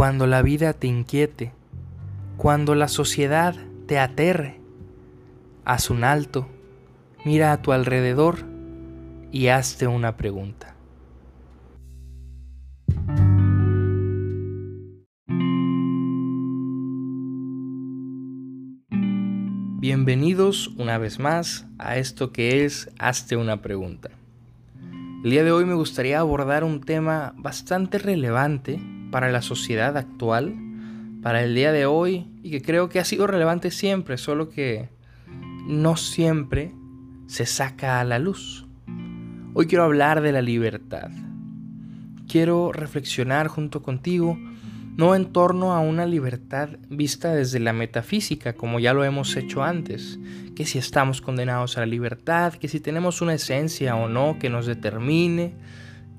cuando la vida te inquiete, cuando la sociedad te aterre, haz un alto, mira a tu alrededor y hazte una pregunta. Bienvenidos una vez más a esto que es Hazte una pregunta. El día de hoy me gustaría abordar un tema bastante relevante para la sociedad actual, para el día de hoy y que creo que ha sido relevante siempre, solo que no siempre se saca a la luz. Hoy quiero hablar de la libertad. Quiero reflexionar junto contigo no en torno a una libertad vista desde la metafísica, como ya lo hemos hecho antes, que si estamos condenados a la libertad, que si tenemos una esencia o no que nos determine,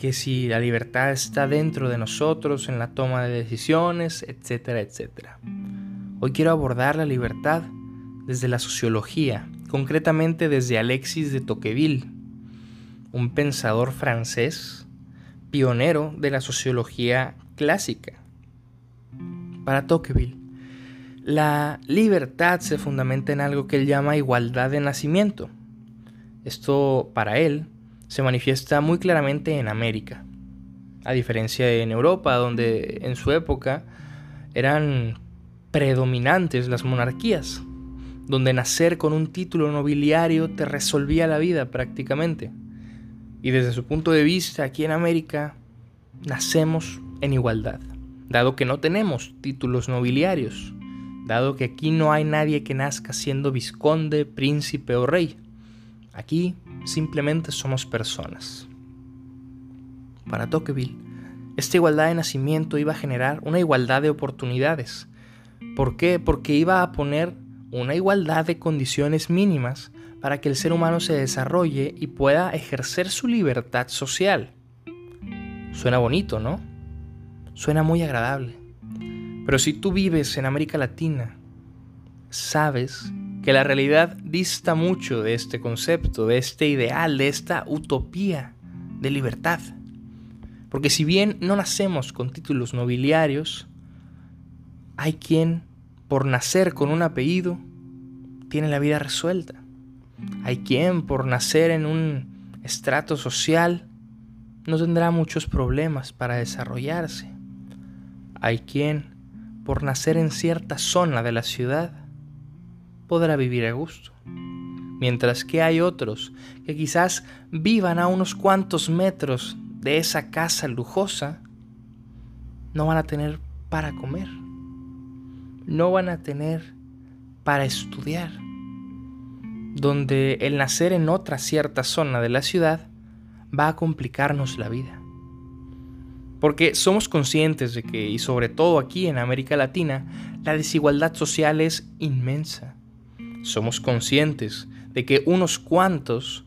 que si la libertad está dentro de nosotros en la toma de decisiones, etcétera, etcétera. Hoy quiero abordar la libertad desde la sociología, concretamente desde Alexis de Tocqueville, un pensador francés pionero de la sociología clásica para Tocqueville. La libertad se fundamenta en algo que él llama igualdad de nacimiento. Esto para él se manifiesta muy claramente en América, a diferencia de en Europa, donde en su época eran predominantes las monarquías, donde nacer con un título nobiliario te resolvía la vida prácticamente. Y desde su punto de vista, aquí en América, nacemos en igualdad dado que no tenemos títulos nobiliarios, dado que aquí no hay nadie que nazca siendo vizconde, príncipe o rey. Aquí simplemente somos personas. Para Tocqueville, esta igualdad de nacimiento iba a generar una igualdad de oportunidades. ¿Por qué? Porque iba a poner una igualdad de condiciones mínimas para que el ser humano se desarrolle y pueda ejercer su libertad social. Suena bonito, ¿no? Suena muy agradable. Pero si tú vives en América Latina, sabes que la realidad dista mucho de este concepto, de este ideal, de esta utopía de libertad. Porque si bien no nacemos con títulos nobiliarios, hay quien, por nacer con un apellido, tiene la vida resuelta. Hay quien, por nacer en un estrato social, no tendrá muchos problemas para desarrollarse. Hay quien, por nacer en cierta zona de la ciudad, podrá vivir a gusto, mientras que hay otros que quizás vivan a unos cuantos metros de esa casa lujosa, no van a tener para comer, no van a tener para estudiar, donde el nacer en otra cierta zona de la ciudad va a complicarnos la vida. Porque somos conscientes de que, y sobre todo aquí en América Latina, la desigualdad social es inmensa. Somos conscientes de que unos cuantos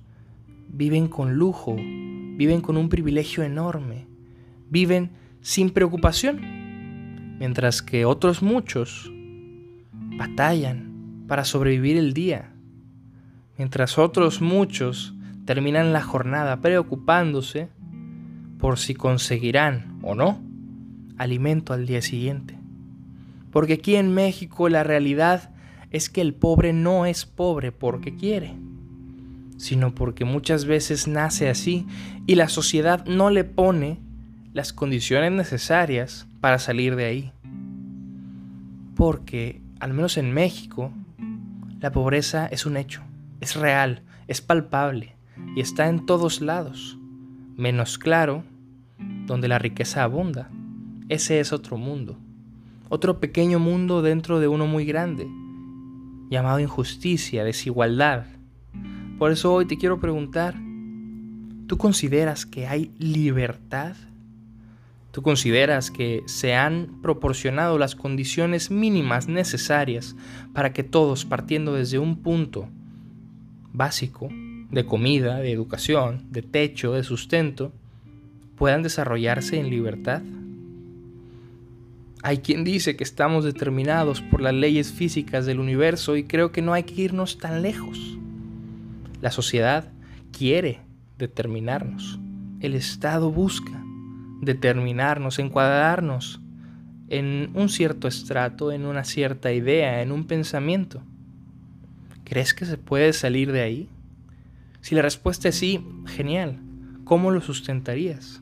viven con lujo, viven con un privilegio enorme, viven sin preocupación, mientras que otros muchos batallan para sobrevivir el día, mientras otros muchos terminan la jornada preocupándose por si conseguirán o no alimento al día siguiente. Porque aquí en México la realidad es que el pobre no es pobre porque quiere, sino porque muchas veces nace así y la sociedad no le pone las condiciones necesarias para salir de ahí. Porque, al menos en México, la pobreza es un hecho, es real, es palpable y está en todos lados, menos claro donde la riqueza abunda. Ese es otro mundo, otro pequeño mundo dentro de uno muy grande, llamado injusticia, desigualdad. Por eso hoy te quiero preguntar, ¿tú consideras que hay libertad? ¿Tú consideras que se han proporcionado las condiciones mínimas necesarias para que todos, partiendo desde un punto básico, de comida, de educación, de techo, de sustento, puedan desarrollarse en libertad. Hay quien dice que estamos determinados por las leyes físicas del universo y creo que no hay que irnos tan lejos. La sociedad quiere determinarnos. El Estado busca determinarnos, encuadrarnos en un cierto estrato, en una cierta idea, en un pensamiento. ¿Crees que se puede salir de ahí? Si la respuesta es sí, genial. ¿Cómo lo sustentarías?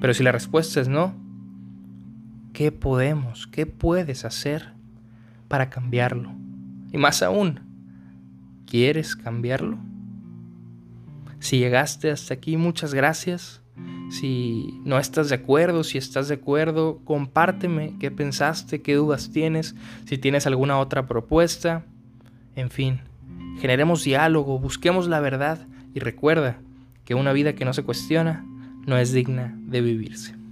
Pero si la respuesta es no, ¿qué podemos, qué puedes hacer para cambiarlo? Y más aún, ¿quieres cambiarlo? Si llegaste hasta aquí, muchas gracias. Si no estás de acuerdo, si estás de acuerdo, compárteme qué pensaste, qué dudas tienes, si tienes alguna otra propuesta. En fin, generemos diálogo, busquemos la verdad y recuerda que una vida que no se cuestiona no es digna de vivirse.